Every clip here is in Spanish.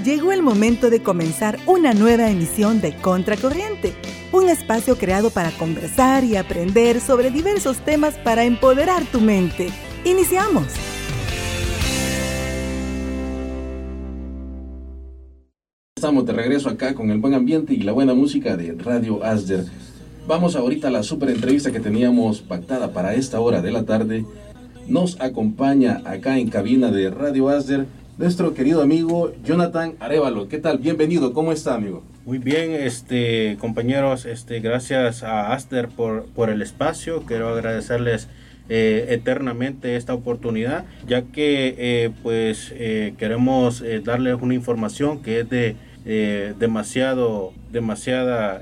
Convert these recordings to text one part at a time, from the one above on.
Llegó el momento de comenzar una nueva emisión de Contracorriente, un espacio creado para conversar y aprender sobre diversos temas para empoderar tu mente. Iniciamos. Estamos de regreso acá con el buen ambiente y la buena música de Radio Asder. Vamos ahorita a la super entrevista que teníamos pactada para esta hora de la tarde. Nos acompaña acá en cabina de Radio Asder nuestro querido amigo Jonathan Arevalo. ¿Qué tal? Bienvenido, ¿cómo está, amigo? Muy bien, este, compañeros, este, gracias a Aster por, por el espacio. Quiero agradecerles eh, eternamente esta oportunidad, ya que eh, pues eh, queremos darles una información que es de demasiado demasiada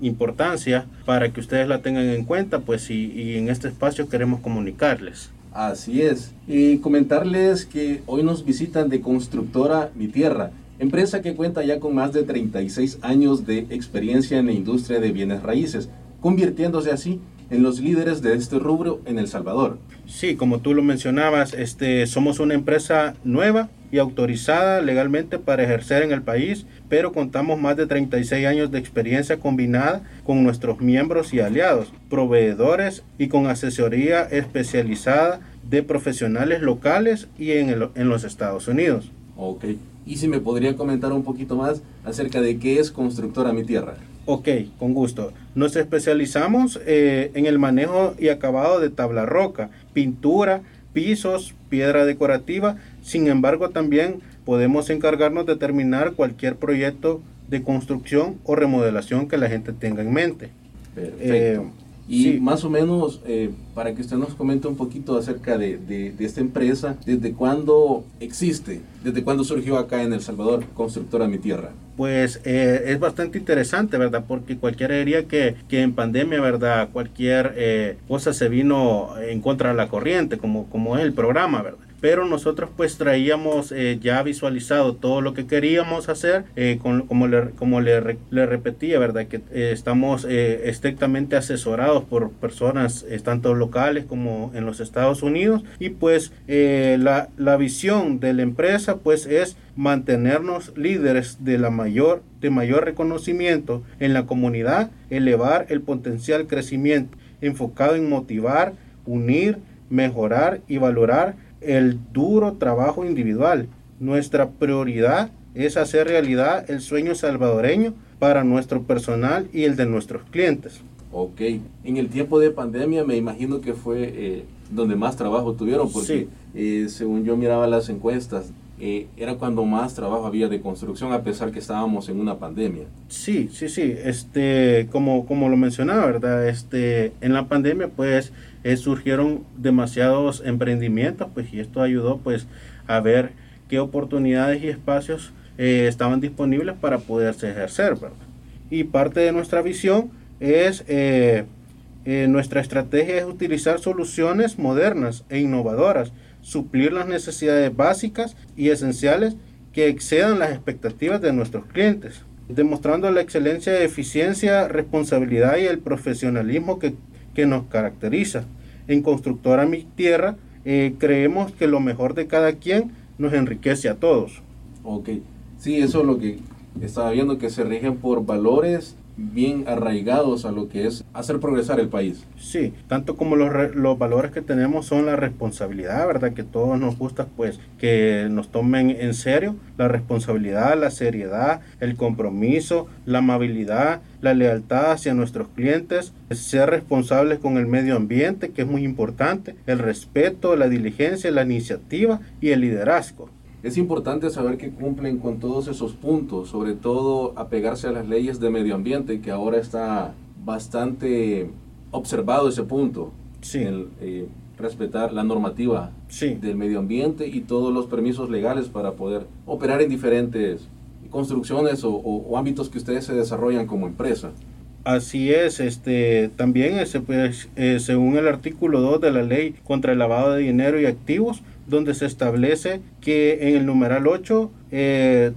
importancia para que ustedes la tengan en cuenta pues y en este espacio queremos comunicarles Así es. Y comentarles que hoy nos visitan de Constructora Mi Tierra, empresa que cuenta ya con más de 36 años de experiencia en la industria de bienes raíces, convirtiéndose así en los líderes de este rubro en El Salvador. Sí, como tú lo mencionabas, este, somos una empresa nueva y autorizada legalmente para ejercer en el país, pero contamos más de 36 años de experiencia combinada con nuestros miembros y aliados, proveedores y con asesoría especializada de profesionales locales y en, en los Estados Unidos. Ok, y si me podría comentar un poquito más acerca de qué es Constructora Mi Tierra. Ok, con gusto. Nos especializamos eh, en el manejo y acabado de tabla roca, pintura, pisos, piedra decorativa. Sin embargo, también podemos encargarnos de terminar cualquier proyecto de construcción o remodelación que la gente tenga en mente. Perfecto. Eh, y más o menos, eh, para que usted nos comente un poquito acerca de, de, esta empresa, ¿desde cuándo existe? ¿Desde cuándo surgió acá en El Salvador Constructora Mi Tierra? Pues eh, es bastante interesante, ¿verdad? Porque cualquiera diría que, que en pandemia, ¿verdad? Cualquier eh, cosa se vino en contra de la corriente, como, como es el programa, ¿verdad? Pero nosotros pues traíamos eh, ya visualizado todo lo que queríamos hacer, eh, como le, como le, repetía, ¿verdad? Que eh, estamos estrictamente asesorados por personas tanto locales como en los Estados Unidos y pues la, la visión de la empresa pues es mantenernos líderes de la mayor de mayor reconocimiento en la comunidad, elevar el potencial crecimiento enfocado en motivar, unir, mejorar y valorar el duro trabajo individual. Nuestra prioridad es hacer realidad el sueño salvadoreño para nuestro personal y el de nuestros clientes. Ok, en el tiempo de pandemia me imagino que fue eh, donde más trabajo tuvieron, porque eh, según yo miraba las encuestas, eh, era cuando más trabajo había de construcción a pesar que estábamos en una pandemia. Sí, sí, sí, este, como, como lo mencionaba, ¿verdad? Este, en la pandemia pues eh, surgieron demasiados emprendimientos, pues y esto ayudó pues a ver qué oportunidades y espacios eh, estaban disponibles para poderse ejercer, ¿verdad? Y parte de nuestra visión es, nuestra estrategia es utilizar soluciones modernas e innovadoras suplir las necesidades básicas y esenciales que excedan las expectativas de nuestros clientes, demostrando la excelencia, eficiencia, responsabilidad y el profesionalismo que, nos caracteriza. En Constructora Mi Tierra eh, creemos que lo mejor de cada quien nos enriquece a todos. Ok, sí, eso es lo que estaba viendo, que se rigen por valores bien arraigados a lo que es hacer progresar el país. Sí, tanto como los, los valores que tenemos son la responsabilidad, ¿verdad? Que todos nos gusta pues que nos tomen en serio la responsabilidad, la seriedad, el compromiso, la amabilidad, la lealtad hacia nuestros clientes, ser responsables con el medio ambiente, que es muy importante, el respeto, la diligencia, la iniciativa y el liderazgo. Es importante saber que cumplen con todos esos puntos, sobre todo apegarse a las leyes de medio ambiente, que ahora está bastante observado ese punto. Sí. El, eh, respetar la normativa del medio ambiente y todos los permisos legales para poder operar en diferentes construcciones o, ámbitos que ustedes se desarrollan como empresa. Así es, este también ese, pues, eh, según el artículo 2 de la ley contra el lavado de dinero y activos, donde se establece que en el numeral 8 eh,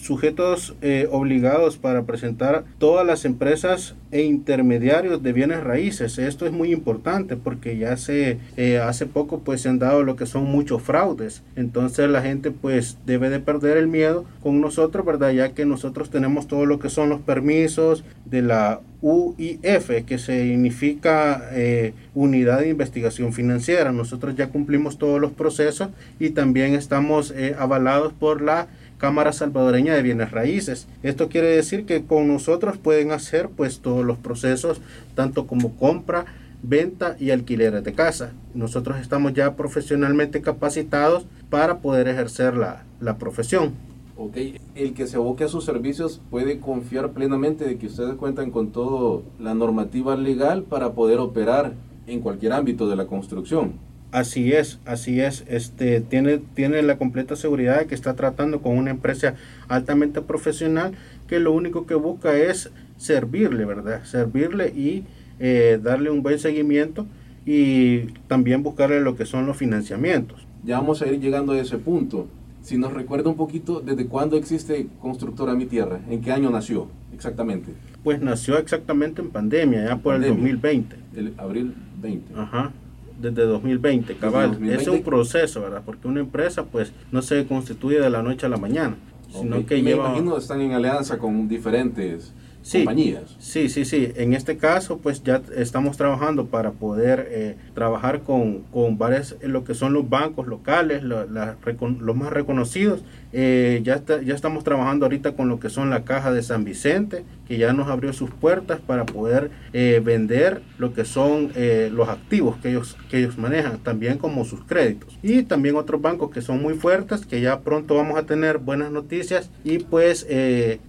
sujetos eh, obligados para presentar todas las empresas e intermediarios de bienes raíces. Esto es muy importante porque ya se eh, hace poco pues se han dado lo que son muchos fraudes. Entonces la gente pues debe de perder el miedo con nosotros, ¿verdad? Ya que nosotros tenemos todo lo que son los permisos de la UIF, que significa eh, Unidad de Investigación Financiera. Nosotros ya cumplimos todos los procesos y también estamos avalados por la Cámara Salvadoreña de Bienes Raíces. Esto quiere decir que con nosotros pueden hacer pues todos los procesos, tanto como compra, venta y alquileres de casa. Nosotros estamos ya profesionalmente capacitados para poder ejercer la, la profesión. Ok, el que se aboque a sus servicios puede confiar plenamente de que ustedes cuentan con toda la normativa legal para poder operar en cualquier ámbito de la construcción. Así es, así es. Este tiene, tiene la completa seguridad de que está tratando con una empresa altamente profesional que lo único que busca es servirle, ¿verdad? Servirle y eh, darle un buen seguimiento y también buscarle lo que son los financiamientos. Ya vamos a ir llegando a ese punto. Si nos recuerda un poquito, ¿desde cuándo existe Constructora Mi Tierra? ¿En qué año nació exactamente? Pues nació exactamente en pandemia, ya por el 2020. El abril 20. Ajá desde 2020, cabal. Es un proceso, ¿verdad? Porque una empresa pues no se constituye de la noche a la mañana, sino que Me imagino están en alianza con diferentes compañías. Sí, sí, sí. En este caso, pues ya estamos trabajando para poder eh, trabajar con, con varios, lo que son los bancos locales, los más reconocidos. Eh, ya, ya estamos trabajando ahorita con lo que son la caja de San Vicente, que ya nos abrió sus puertas para poder eh, vender lo que son los activos que ellos, que ellos manejan, también como sus créditos. Y también otros bancos que son muy fuertes, que ya pronto vamos a tener buenas noticias. Y pues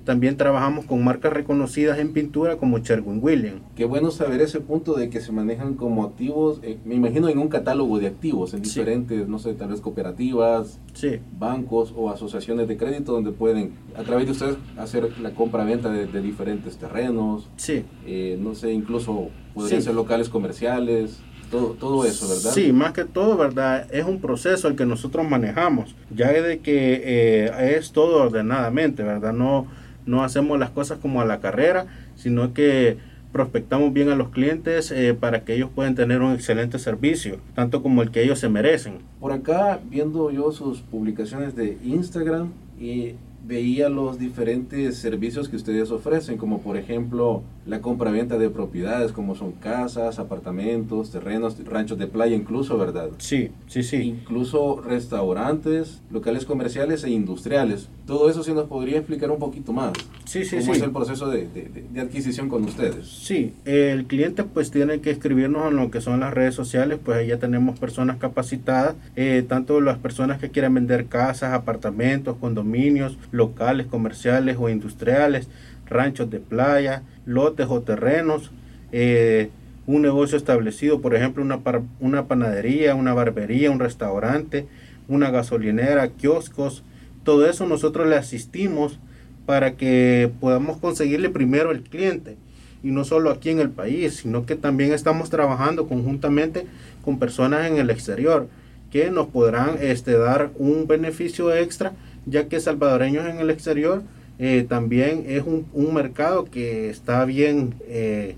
también trabajamos con marcas reconocidas conocidas en pintura como Sherwin Williams. Qué bueno saber ese punto de que se manejan como activos, eh, me imagino en un catálogo de activos, en diferentes, no sé, tal vez cooperativas, bancos o asociaciones de crédito donde pueden, a través de ustedes, hacer la compra-venta de, diferentes terrenos. Sí. Eh, no sé, incluso podrían ser locales comerciales. Todo, todo, eso, ¿verdad? Sí, más que todo, ¿verdad? Es un proceso el que nosotros manejamos, ya de que eh, es todo ordenadamente, ¿verdad? No, no hacemos las cosas como a la carrera, sino que prospectamos bien a los clientes eh, para que ellos puedan tener un excelente servicio, tanto como el que ellos se merecen. Por acá, viendo yo sus publicaciones de Instagram y veía los diferentes servicios que ustedes ofrecen, como por ejemplo la compra-venta de propiedades, como son casas, apartamentos, terrenos, ranchos de playa incluso, ¿verdad? Sí, sí, sí. Incluso restaurantes, locales comerciales e industriales. Todo eso sí nos podría explicar un poquito más. Sí, sí, ¿Cómo es el proceso de, de, adquisición con ustedes? Sí, el cliente pues tiene que escribirnos en lo que son las redes sociales, pues ahí ya tenemos personas capacitadas, eh, tanto las personas que quieran vender casas, apartamentos, condominios, locales comerciales o industriales, ranchos de playa, lotes o terrenos, eh, un negocio establecido, por ejemplo, una, una panadería, una barbería, un restaurante, una gasolinera, kioscos, todo eso nosotros le asistimos para que podamos conseguirle primero el cliente y no solo aquí en el país, sino que también estamos trabajando conjuntamente con personas en el exterior que nos podrán este, dar un beneficio extra, ya que salvadoreños en el exterior eh, también es un, un, mercado que está bien, eh,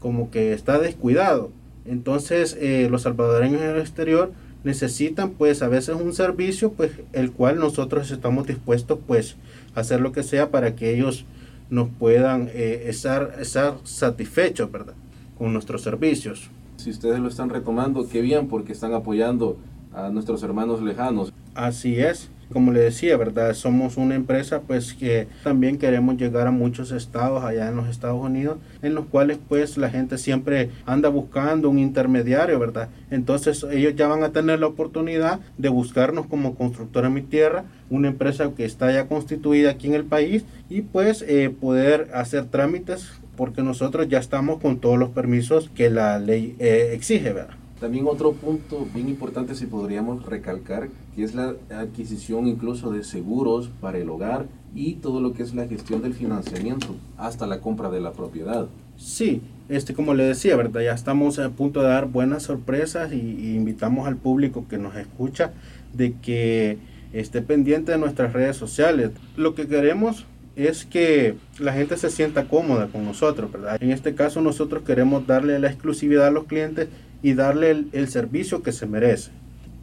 como que está descuidado. Entonces eh, los salvadoreños en el exterior necesitan pues a veces un servicio pues el cual nosotros estamos dispuestos pues a hacer lo que sea para que ellos nos puedan estar, estar satisfechos, ¿verdad? Con nuestros servicios. Si ustedes lo están retomando, qué bien porque están apoyando a nuestros hermanos lejanos. Así es como le decía, ¿verdad? Somos una empresa pues que también queremos llegar a muchos estados allá en los Estados Unidos, en los cuales pues la gente siempre anda buscando un intermediario, ¿verdad? Entonces ellos ya van a tener la oportunidad de buscarnos como constructora Mi Tierra, una empresa que está ya constituida aquí en el país y pues eh, poder hacer trámites porque nosotros ya estamos con todos los permisos que la ley eh, exige, ¿verdad? También otro punto bien importante si podríamos recalcar, que es la adquisición incluso de seguros para el hogar y todo lo que es la gestión del financiamiento hasta la compra de la propiedad. Sí, este como le decía, ¿verdad? Ya estamos a punto de dar buenas sorpresas y, invitamos al público que nos escucha de que esté pendiente de nuestras redes sociales. Lo que queremos es que la gente se sienta cómoda con nosotros, ¿verdad? En este caso nosotros queremos darle la exclusividad a los clientes y darle el, el servicio que se merece.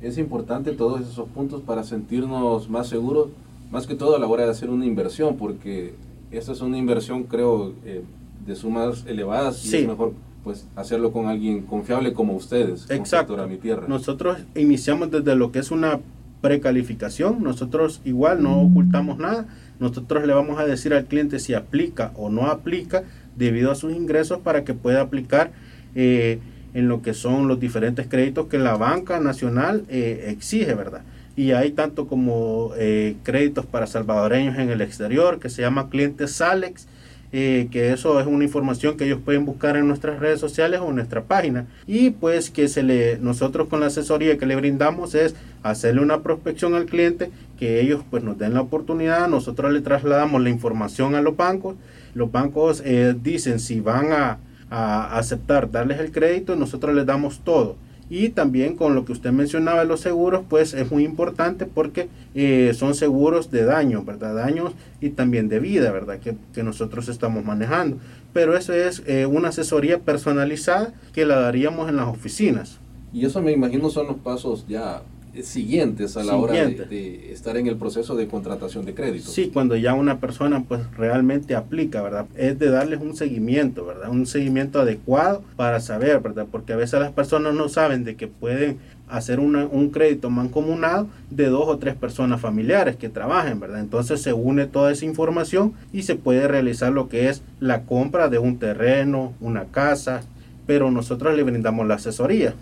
Es importante todos esos puntos para sentirnos más seguros, más que todo a la hora de hacer una inversión, porque esta es una inversión, creo, eh, de sumas elevadas y es mejor pues hacerlo con alguien confiable como ustedes. Exacto. Mi tierra. Nosotros iniciamos desde lo que es una precalificación, nosotros igual no ocultamos nada, nosotros le vamos a decir al cliente si aplica o no aplica debido a sus ingresos para que pueda aplicar eh, en lo que son los diferentes créditos que la banca nacional eh, exige, ¿verdad? Y hay tanto como eh, créditos para salvadoreños en el exterior, que se llama clientes Salex, eh, que eso es una información que ellos pueden buscar en nuestras redes sociales o en nuestra página. Y pues que se le, nosotros con la asesoría que le brindamos es hacerle una prospección al cliente, que ellos pues nos den la oportunidad, nosotros le trasladamos la información a los bancos, los bancos dicen si van a a aceptar darles el crédito, nosotros les damos todo. Y también con lo que usted mencionaba de los seguros, pues es muy importante porque eh, son seguros de daño, ¿verdad? Daños y también de vida, ¿verdad? Que, que nosotros estamos manejando. Pero eso es eh, una asesoría personalizada que la daríamos en las oficinas. Y eso me imagino son los pasos ya siguientes a la hora de, estar en el proceso de contratación de crédito. Sí, cuando ya una persona pues realmente aplica, ¿verdad? Es de darles un seguimiento, ¿verdad? Un seguimiento adecuado para saber, ¿verdad? Porque a veces las personas no saben de que pueden hacer un crédito mancomunado de dos o tres personas familiares que trabajen, ¿verdad? Entonces se une toda esa información y se puede realizar lo que es la compra de un terreno, una casa, pero nosotros le brindamos la asesoría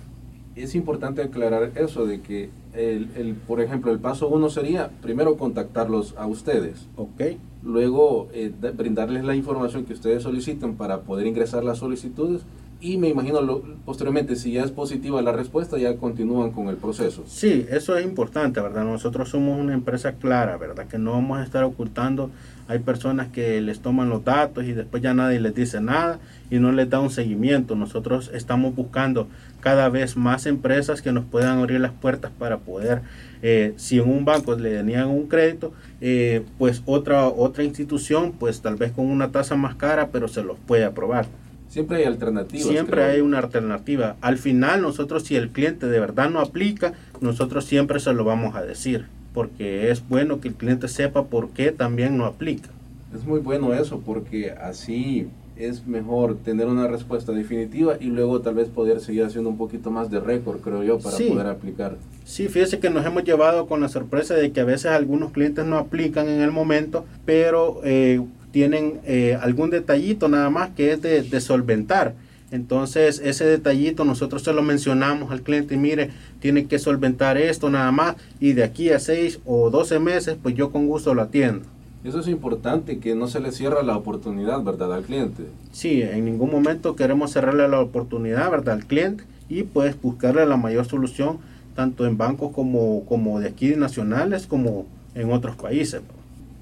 es importante aclarar eso de que, el, el, por ejemplo, el paso uno sería primero contactarlos a ustedes. Ok. Luego eh, brindarles la información que ustedes solicitan para poder ingresar las solicitudes y me imagino posteriormente si ya es positiva la respuesta ya continúan con el proceso. Sí, eso es importante, ¿verdad? Nosotros somos una empresa clara, ¿verdad? Que no vamos a estar ocultando. Hay personas que les toman los datos y después ya nadie les dice nada y no les da un seguimiento. Nosotros estamos buscando cada vez más empresas que nos puedan abrir las puertas para poder, eh, si en un banco le tenían un crédito, eh, pues otra, otra institución, pues tal vez con una tasa más cara, pero se los puede aprobar. Siempre hay alternativas. Siempre hay una alternativa. Al final nosotros si el cliente de verdad no aplica, nosotros siempre se lo vamos a decir, porque es bueno que el cliente sepa por qué también no aplica. Es muy bueno eso, porque así es mejor tener una respuesta definitiva y luego tal vez poder seguir haciendo un poquito más de récord, creo yo, para poder aplicar. Sí, fíjese que nos hemos llevado con la sorpresa de que a veces algunos clientes no aplican en el momento, pero eh, tienen eh, algún detallito nada más que es de, solventar. Entonces, ese detallito nosotros se lo mencionamos al cliente, mire, tiene que solventar esto nada más y de aquí a 6 o 12 meses, pues yo con gusto lo atiendo. Eso es importante, que no se le cierra la oportunidad, ¿verdad?, al cliente. Sí, en ningún momento queremos cerrarle la oportunidad, ¿verdad?, al cliente y pues buscarle la mayor solución, tanto en bancos como, como de aquí nacionales, como en otros países.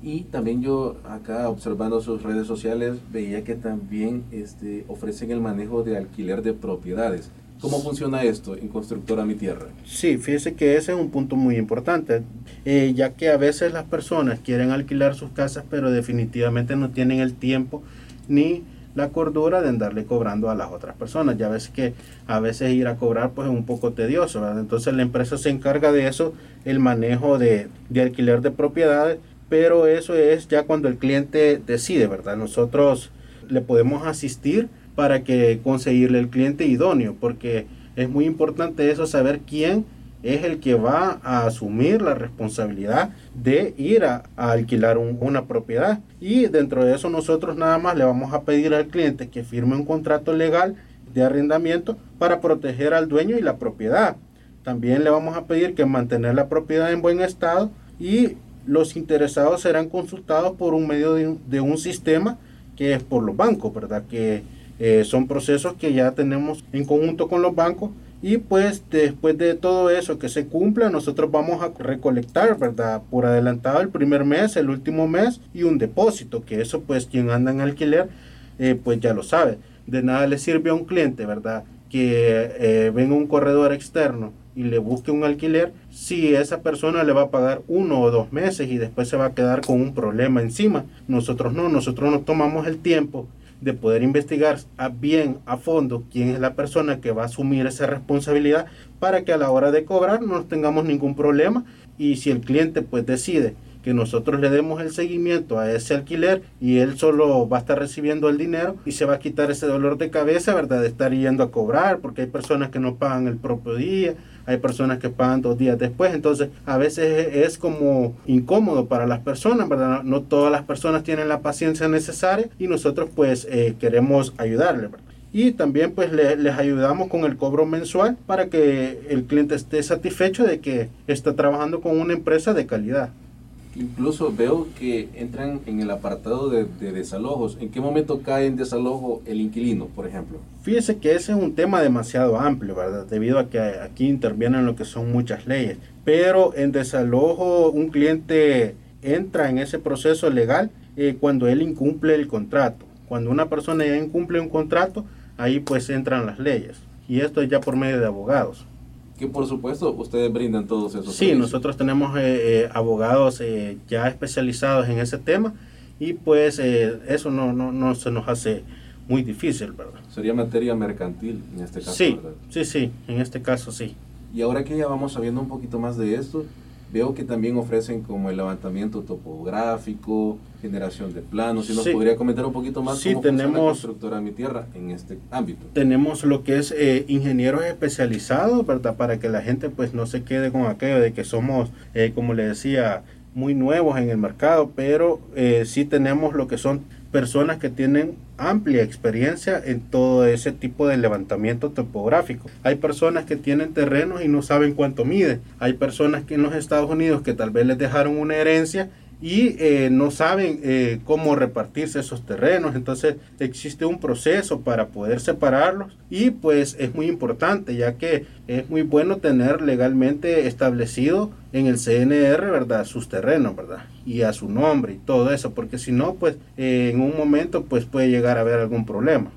Y también yo acá observando sus redes sociales veía que también este, ofrecen el manejo de alquiler de propiedades. ¿Cómo funciona esto en Constructora Mi Tierra? Sí, fíjese que ese es un punto muy importante, eh, ya que a veces las personas quieren alquilar sus casas, pero definitivamente no tienen el tiempo ni la cordura de andarle cobrando a las otras personas. Ya ves que a veces ir a cobrar pues es un poco tedioso, Entonces la empresa se encarga de eso, el manejo de, de alquiler de propiedades pero eso es ya cuando el cliente decide, ¿verdad? Nosotros le podemos asistir para que conseguirle el cliente idóneo, porque es muy importante eso, saber quién es el que va a asumir la responsabilidad de ir a, alquilar una propiedad. Y dentro de eso nosotros nada más le vamos a pedir al cliente que firme un contrato legal de arrendamiento para proteger al dueño y la propiedad. También le vamos a pedir que mantener la propiedad en buen estado y los interesados serán consultados por un medio de un, sistema que es por los bancos, ¿verdad? Que eh, son procesos que ya tenemos en conjunto con los bancos y pues después de todo eso que se cumpla, nosotros vamos a recolectar, ¿verdad? Por adelantado el primer mes, el último mes y un depósito, que eso pues quien anda en alquiler, eh, pues ya lo sabe. De nada le sirve a un cliente, ¿verdad? Que eh, venga un corredor externo y le busque un alquiler, si esa persona le va a pagar uno o dos meses y después se va a quedar con un problema encima. Nosotros no, nosotros nos tomamos el tiempo de poder investigar a bien a fondo quién es la persona que va a asumir esa responsabilidad para que a la hora de cobrar no tengamos ningún problema y si el cliente pues decide que nosotros le demos el seguimiento a ese alquiler y él solo va a estar recibiendo el dinero y se va a quitar ese dolor de cabeza, ¿verdad? De estar yendo a cobrar porque hay personas que no pagan el propio día, hay personas que pagan dos días después, entonces a veces es como incómodo para las personas, ¿verdad? No todas las personas tienen la paciencia necesaria y nosotros pues eh, queremos ayudarle, ¿verdad? y también pues les ayudamos con el cobro mensual para que el cliente esté satisfecho de que está trabajando con una empresa de calidad. Incluso veo que entran en el apartado de, desalojos. ¿En qué momento cae en desalojo el inquilino, por ejemplo? Fíjese que ese es un tema demasiado amplio, ¿verdad? Debido a que aquí intervienen lo que son muchas leyes. Pero en desalojo un cliente entra en ese proceso legal eh, cuando él incumple el contrato. Cuando una persona ya incumple un contrato, ahí pues entran las leyes. Y esto es ya por medio de abogados que por supuesto ustedes brindan todos esos Sí, nosotros tenemos eh, eh, abogados eh, ya especializados en ese tema y pues eso no, no, no, se nos hace muy difícil, ¿verdad? Sería materia mercantil en este caso, sí, Sí, sí, en este caso sí. Y ahora que ya vamos sabiendo un poquito más de esto, Veo que también ofrecen como el levantamiento topográfico, generación de planos. Si nos podría comentar un poquito más sí, cómo tenemos, la constructora Mi Tierra en este ámbito. Tenemos lo que es eh, ingenieros especializados, ¿verdad? Para que la gente pues no se quede con aquello de que somos, eh, como le decía, muy nuevos en el mercado, pero eh, sí tenemos lo que son personas que tienen amplia experiencia en todo ese tipo de levantamiento topográfico. Hay personas que tienen terrenos y no saben cuánto mide. Hay personas que en los Estados Unidos que tal vez les dejaron una herencia y eh, no saben eh, cómo repartirse esos terrenos. Entonces existe un proceso para poder separarlos y pues es muy importante ya que es muy bueno tener legalmente establecido en el CNR, ¿verdad? Sus terrenos, ¿verdad? Y a su nombre y todo eso, porque si no, pues eh, en un momento pues puede llegar a haber algún problema.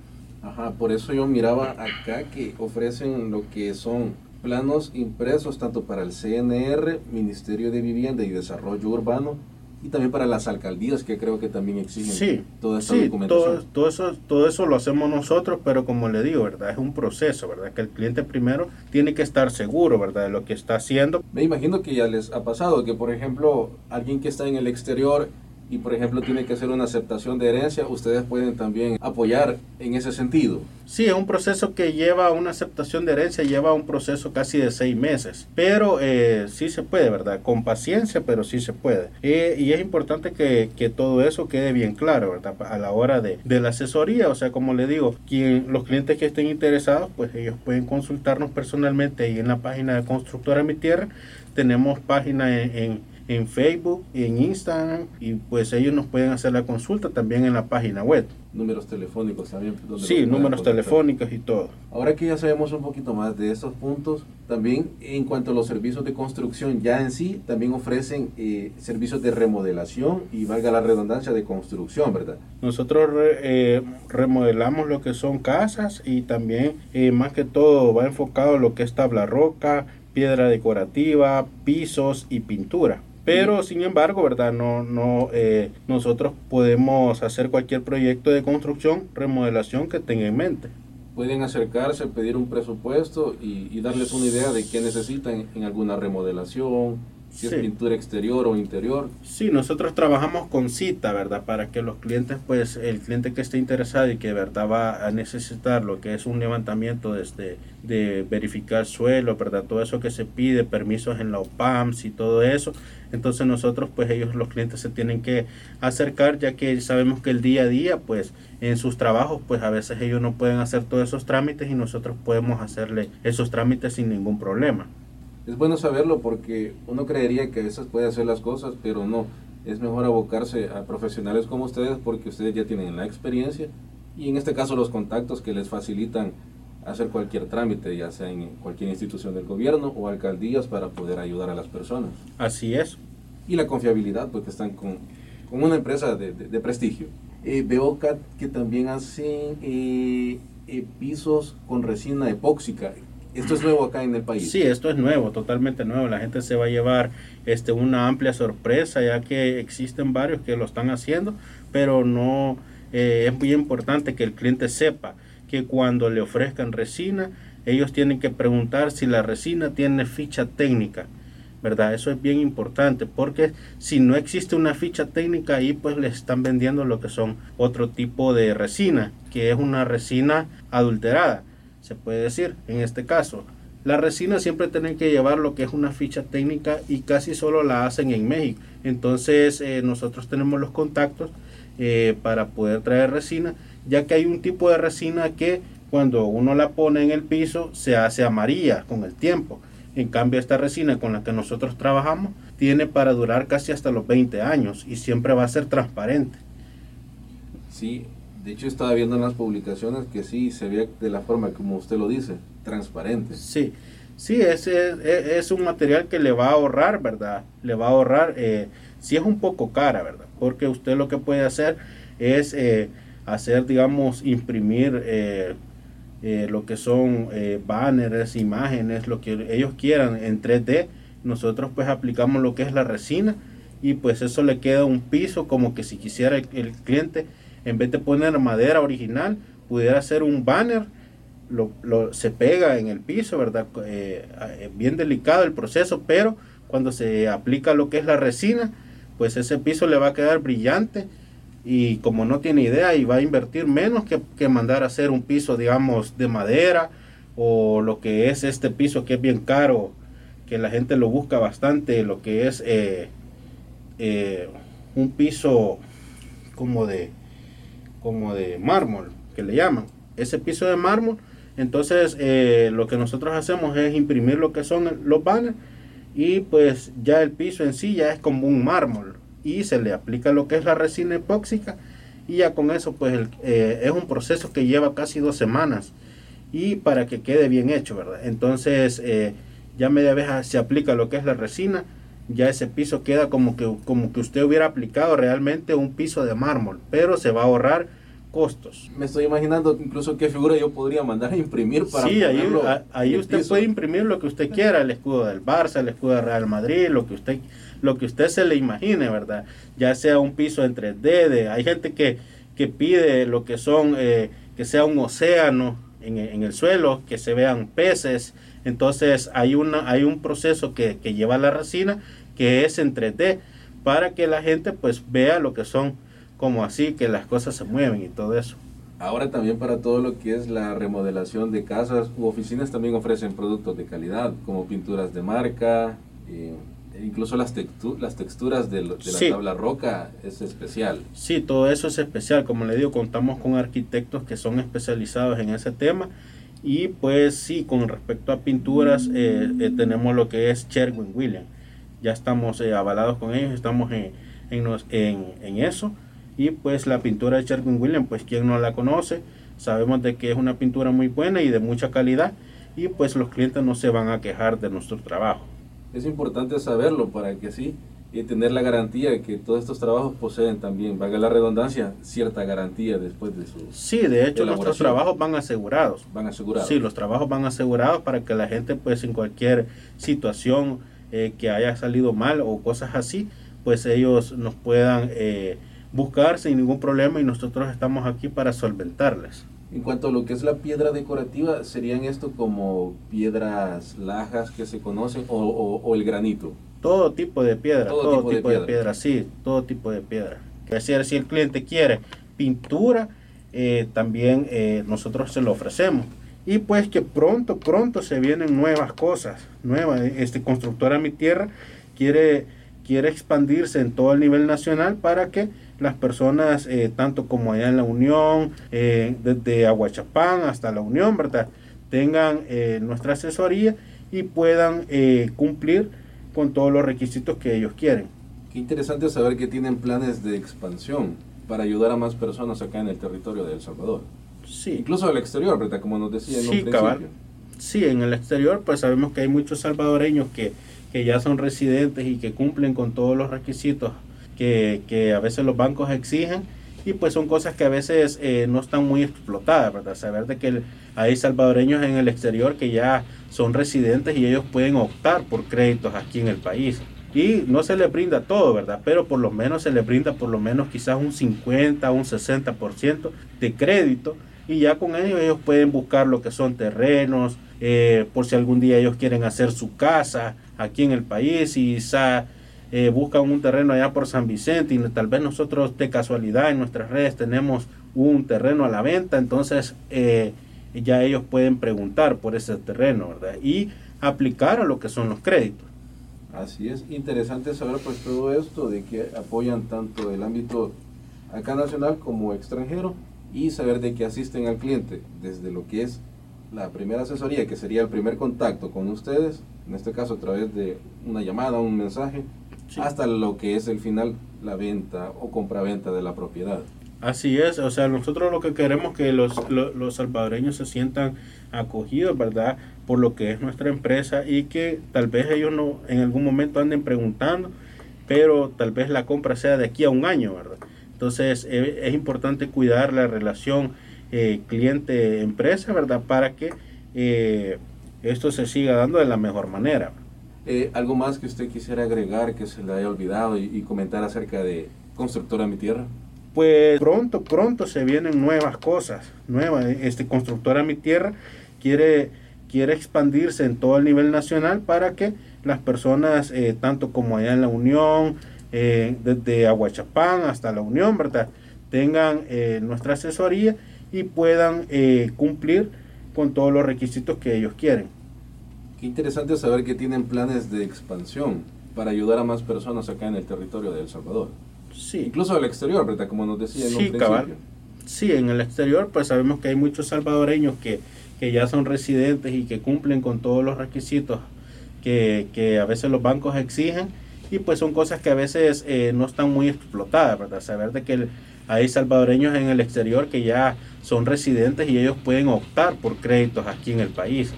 Ajá, por eso yo miraba acá que ofrecen lo que son planos impresos tanto para el CNR, Ministerio de Vivienda y Desarrollo Urbano, y también para las alcaldías que creo que también exigen toda esta documentación. Todo, eso, todo eso lo hacemos nosotros, pero como le digo, ¿verdad? Es un proceso, ¿verdad? Que el cliente primero tiene que estar seguro, ¿verdad? De lo que está haciendo. Me imagino que ya les ha pasado que, por ejemplo, alguien que está en el exterior y por ejemplo tiene que hacer una aceptación de herencia, ustedes pueden también apoyar en ese sentido. Sí, es un proceso que lleva una aceptación de herencia, lleva un proceso casi de seis meses, pero eh, sí se puede, ¿verdad? Con paciencia, pero sí se puede. Eh, y es importante que, que, todo eso quede bien claro, ¿verdad? A la hora de, de, la asesoría, o sea, como le digo, quien, los clientes que estén interesados, pues ellos pueden consultarnos personalmente ahí en la página de Constructora Mi Tierra. Tenemos página en en Facebook y en Instagram y pues ellos nos pueden hacer la consulta también en la página web. Números telefónicos también. Sí, números telefónicos y todo. Ahora que ya sabemos un poquito más de estos puntos, también en cuanto a los servicios de construcción ya en sí, también ofrecen eh, servicios de remodelación y valga la redundancia de construcción, ¿verdad? Nosotros eh, remodelamos lo que son casas y también eh, más que todo va enfocado lo que es tabla roca, piedra decorativa, pisos y pintura. Pero sin embargo, ¿verdad? No, no, eh, nosotros podemos hacer cualquier proyecto de construcción, remodelación que tenga en mente. Pueden acercarse, pedir un presupuesto y, y darles una idea de qué necesitan en alguna remodelación, si es pintura exterior o interior. Sí, nosotros trabajamos con cita, ¿verdad? Para que los clientes, pues el cliente que esté interesado y que de verdad va a necesitar lo que es un levantamiento desde de verificar suelo, ¿verdad? Todo eso que se pide, permisos en la OPAMS y todo eso. Entonces nosotros, pues ellos, los clientes se tienen que acercar ya que sabemos que el día a día, pues en sus trabajos, pues a veces ellos no pueden hacer todos esos trámites y nosotros podemos hacerle esos trámites sin ningún problema. Es bueno saberlo porque uno creería que a veces puede hacer las cosas, pero no. Es mejor abocarse a profesionales como ustedes porque ustedes ya tienen la experiencia y en este caso los contactos que les facilitan hacer cualquier trámite, ya sea en cualquier institución del gobierno o alcaldías para poder ayudar a las personas. Así es. Y la confiabilidad, porque están con, con una empresa de, de, prestigio. Eh, veo que también hacen eh, eh, pisos con resina epóxica. Esto es nuevo acá en el país. Sí, esto es nuevo, totalmente nuevo. La gente se va a llevar este, una amplia sorpresa, ya que existen varios que lo están haciendo, pero no eh, es muy importante que el cliente sepa que cuando le ofrezcan resina, ellos tienen que preguntar si la resina tiene ficha técnica. ¿verdad? Eso es bien importante porque si no existe una ficha técnica ahí, pues les están vendiendo lo que son otro tipo de resina, que es una resina adulterada, se puede decir en este caso. La resina siempre tienen que llevar lo que es una ficha técnica y casi solo la hacen en México. Entonces eh, nosotros tenemos los contactos eh, para poder traer resina, ya que hay un tipo de resina que cuando uno la pone en el piso se hace amarilla con el tiempo. En cambio, esta resina con la que nosotros trabajamos tiene para durar casi hasta los 20 años y siempre va a ser transparente. Sí, de hecho estaba viendo en las publicaciones que sí se ve de la forma como usted lo dice, transparente. Sí, sí, es, es, un material que le va a ahorrar, ¿verdad? Le va a ahorrar, eh, si es un poco cara, ¿verdad? Porque usted lo que puede hacer es eh, hacer, digamos, imprimir eh, eh, lo que son eh, banners, imágenes, lo que ellos quieran en 3D. Nosotros pues aplicamos lo que es la resina y pues eso le queda un piso como que si quisiera el, cliente, en vez de poner madera original, pudiera hacer un banner, lo, se pega en el piso, ¿verdad? Eh, bien delicado el proceso, pero cuando se aplica lo que es la resina, pues ese piso le va a quedar brillante y como no tiene idea y va a invertir menos que, mandar a hacer un piso, digamos, de madera o lo que es este piso que es bien caro, que la gente lo busca bastante, lo que es eh, eh, un piso como de, como de mármol, que le llaman. Ese piso de mármol, entonces eh, lo que nosotros hacemos es imprimir lo que son los banners y pues ya el piso en sí ya es como un mármol y se le aplica lo que es la resina epóxica y ya con eso pues eh, es un proceso que lleva casi dos semanas y para que quede bien hecho, ¿verdad? Entonces eh, ya media vez se aplica lo que es la resina, ya ese piso queda como que, como que usted hubiera aplicado realmente un piso de mármol, pero se va a ahorrar costos. Me estoy imaginando incluso qué figura yo podría mandar a imprimir para Sí, ahí, ahí usted puede imprimir lo que usted quiera, el escudo del Barça, el escudo de Real Madrid, lo que usted lo que usted se le imagine, ¿verdad? Ya sea un piso en 3D, hay gente que, que pide lo que son, eh, que sea un océano en, el suelo, que se vean peces. Entonces hay, una, hay un proceso que, que lleva la resina que es en 3D para que la gente pues vea lo que son como así, que las cosas se mueven y todo eso. Ahora también para todo lo que es la remodelación de casas u oficinas también ofrecen productos de calidad, como pinturas de marca, eh, incluso las, las texturas de, la tabla roca es especial. Sí, todo eso es especial. Como le digo, contamos con arquitectos que son especializados en ese tema. Y pues sí, con respecto a pinturas, eh, eh, tenemos lo que es Sherwin Williams. Ya estamos eh, avalados con ellos, estamos en, en, en, eso. Y pues la pintura de Sherwin Williams, pues quien no la conoce, sabemos de que es una pintura muy buena y de mucha calidad. Y pues los clientes no se van a quejar de nuestro trabajo es importante saberlo para que así y tener la garantía de que todos estos trabajos poseen también, valga la redundancia, cierta garantía después de su Sí, de hecho nuestros trabajos van asegurados. Van asegurados. Sí, los trabajos van asegurados para que la gente pues en cualquier situación eh, que haya salido mal o cosas así, pues ellos nos puedan eh, buscar sin ningún problema y nosotros estamos aquí para solventarles. En cuanto a lo que es la piedra decorativa, ¿serían esto como piedras lajas que se conocen o, el granito? Todo tipo de piedra, todo, tipo, de, piedra. sí, todo tipo de piedra. Es decir, si el cliente quiere pintura, eh, también eh, nosotros se lo ofrecemos. Y pues que pronto, pronto se vienen nuevas cosas, nuevas. Este Constructora Mi Tierra quiere, quiere expandirse en todo el nivel nacional para que las personas, eh, tanto como allá en la Unión, desde Aguachapán hasta la Unión, ¿verdad? Tengan nuestra asesoría y puedan cumplir con todos los requisitos que ellos quieren. Qué interesante saber que tienen planes de expansión para ayudar a más personas acá en el territorio de El Salvador. Sí. Incluso al exterior, ¿verdad? Como nos decía en sí, un principio. Sí, en el exterior pues sabemos que hay muchos salvadoreños que, que ya son residentes y que cumplen con todos los requisitos que, a veces los bancos exigen y pues son cosas que a veces eh, no están muy explotadas, ¿verdad? Saber de que hay salvadoreños en el exterior que ya son residentes y ellos pueden optar por créditos aquí en el país. Y no se les brinda todo, ¿verdad? Pero por lo menos se les brinda por lo menos quizás un 50, un 60% de crédito y ya con ellos ellos pueden buscar lo que son terrenos, eh, por si algún día ellos quieren hacer su casa aquí en el país y quizá eh, buscan un terreno allá por San Vicente y tal vez nosotros de casualidad en nuestras redes tenemos un terreno a la venta, entonces eh, ya ellos pueden preguntar por ese terreno, ¿verdad? Y aplicar a lo que son los créditos. Así es, interesante saber pues todo esto de que apoyan tanto el ámbito acá nacional como extranjero y saber de que asisten al cliente desde lo que es la primera asesoría, que sería el primer contacto con ustedes, en este caso a través de una llamada, un mensaje, hasta lo que es el final, la venta o compraventa de la propiedad. Así es, o sea, nosotros lo que queremos es que los, los, salvadoreños se sientan acogidos, ¿verdad? Por lo que es nuestra empresa y que tal vez ellos no en algún momento anden preguntando, pero tal vez la compra sea de aquí a un año, ¿verdad? Entonces eh, es importante cuidar la relación eh, cliente-empresa, ¿verdad? Para que eh, esto se siga dando de la mejor manera. Eh, ¿Algo más que usted quisiera agregar que se le haya olvidado y, comentar acerca de Constructora Mi Tierra? Pues pronto, pronto se vienen nuevas cosas, nuevas. Este Constructora Mi Tierra quiere, quiere expandirse en todo el nivel nacional para que las personas, eh, tanto como allá en la Unión, eh, desde Aguachapán hasta la Unión, ¿verdad? tengan nuestra asesoría y puedan cumplir con todos los requisitos que ellos quieren interesante saber que tienen planes de expansión para ayudar a más personas acá en el territorio de El Salvador. Sí. Incluso al exterior, ¿verdad? Como nos decía en sí, cabal. Sí, en el exterior pues sabemos que hay muchos salvadoreños que, que ya son residentes y que cumplen con todos los requisitos que, que a veces los bancos exigen y pues son cosas que a veces eh, no están muy explotadas, ¿verdad? Saber de que hay salvadoreños en el exterior que ya son residentes y ellos pueden optar por créditos aquí en el país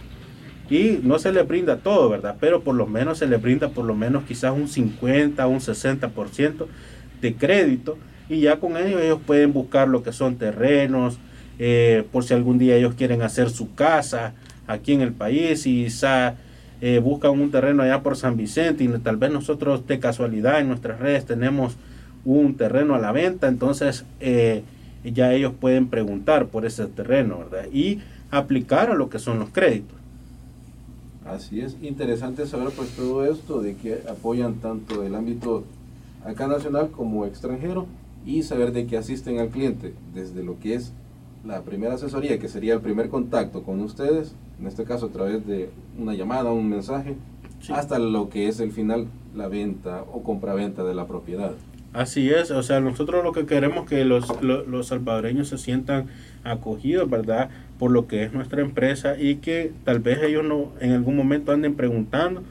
y no se le brinda todo, ¿verdad? Pero por lo menos se le brinda por lo menos quizás un 50, un 60% de crédito y ya con ellos ellos pueden buscar lo que son terrenos, eh, por si algún día ellos quieren hacer su casa aquí en el país y quizá eh, buscan un terreno allá por San Vicente y tal vez nosotros de casualidad en nuestras redes tenemos un terreno a la venta, entonces eh, ya ellos pueden preguntar por ese terreno, ¿verdad? Y aplicar a lo que son los créditos. Así es, interesante saber pues todo esto de que apoyan tanto el ámbito acá nacional como extranjero y saber de que asisten al cliente desde lo que es la primera asesoría, que sería el primer contacto con ustedes, en este caso a través de una llamada, un mensaje, hasta lo que es el final, la venta o compraventa de la propiedad. Así es, o sea, nosotros lo que queremos que los, los salvadoreños se sientan acogidos, ¿verdad? Por lo que es nuestra empresa y que tal vez ellos no en algún momento anden preguntando,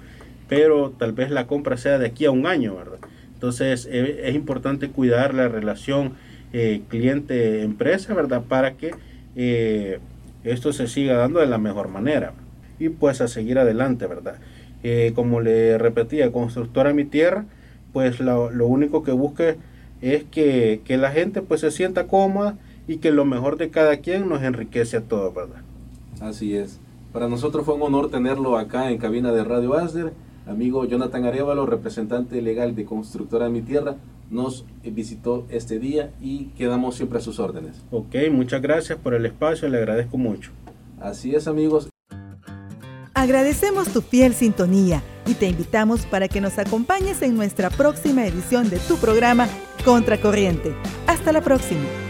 pero tal vez la compra sea de aquí a un año, ¿verdad? Entonces eh, es importante cuidar la relación eh, cliente-empresa, ¿verdad? Para que eh, esto se siga dando de la mejor manera y pues a seguir adelante, ¿verdad? como le repetía, constructora mi tierra, pues lo, lo único que busque es que, que la gente pues se sienta cómoda y que lo mejor de cada quien nos enriquece a todos, ¿verdad? Así es. Para nosotros fue un honor tenerlo acá en cabina de Radio Asder. Amigo Jonathan Arevalo, representante legal de Constructora Mi Tierra, nos visitó este día y quedamos siempre a sus órdenes. Ok, muchas gracias por el espacio, le agradezco mucho. Así es, amigos. Agradecemos tu fiel sintonía y te invitamos para que nos acompañes en nuestra próxima edición de tu programa Contracorriente. Hasta la próxima.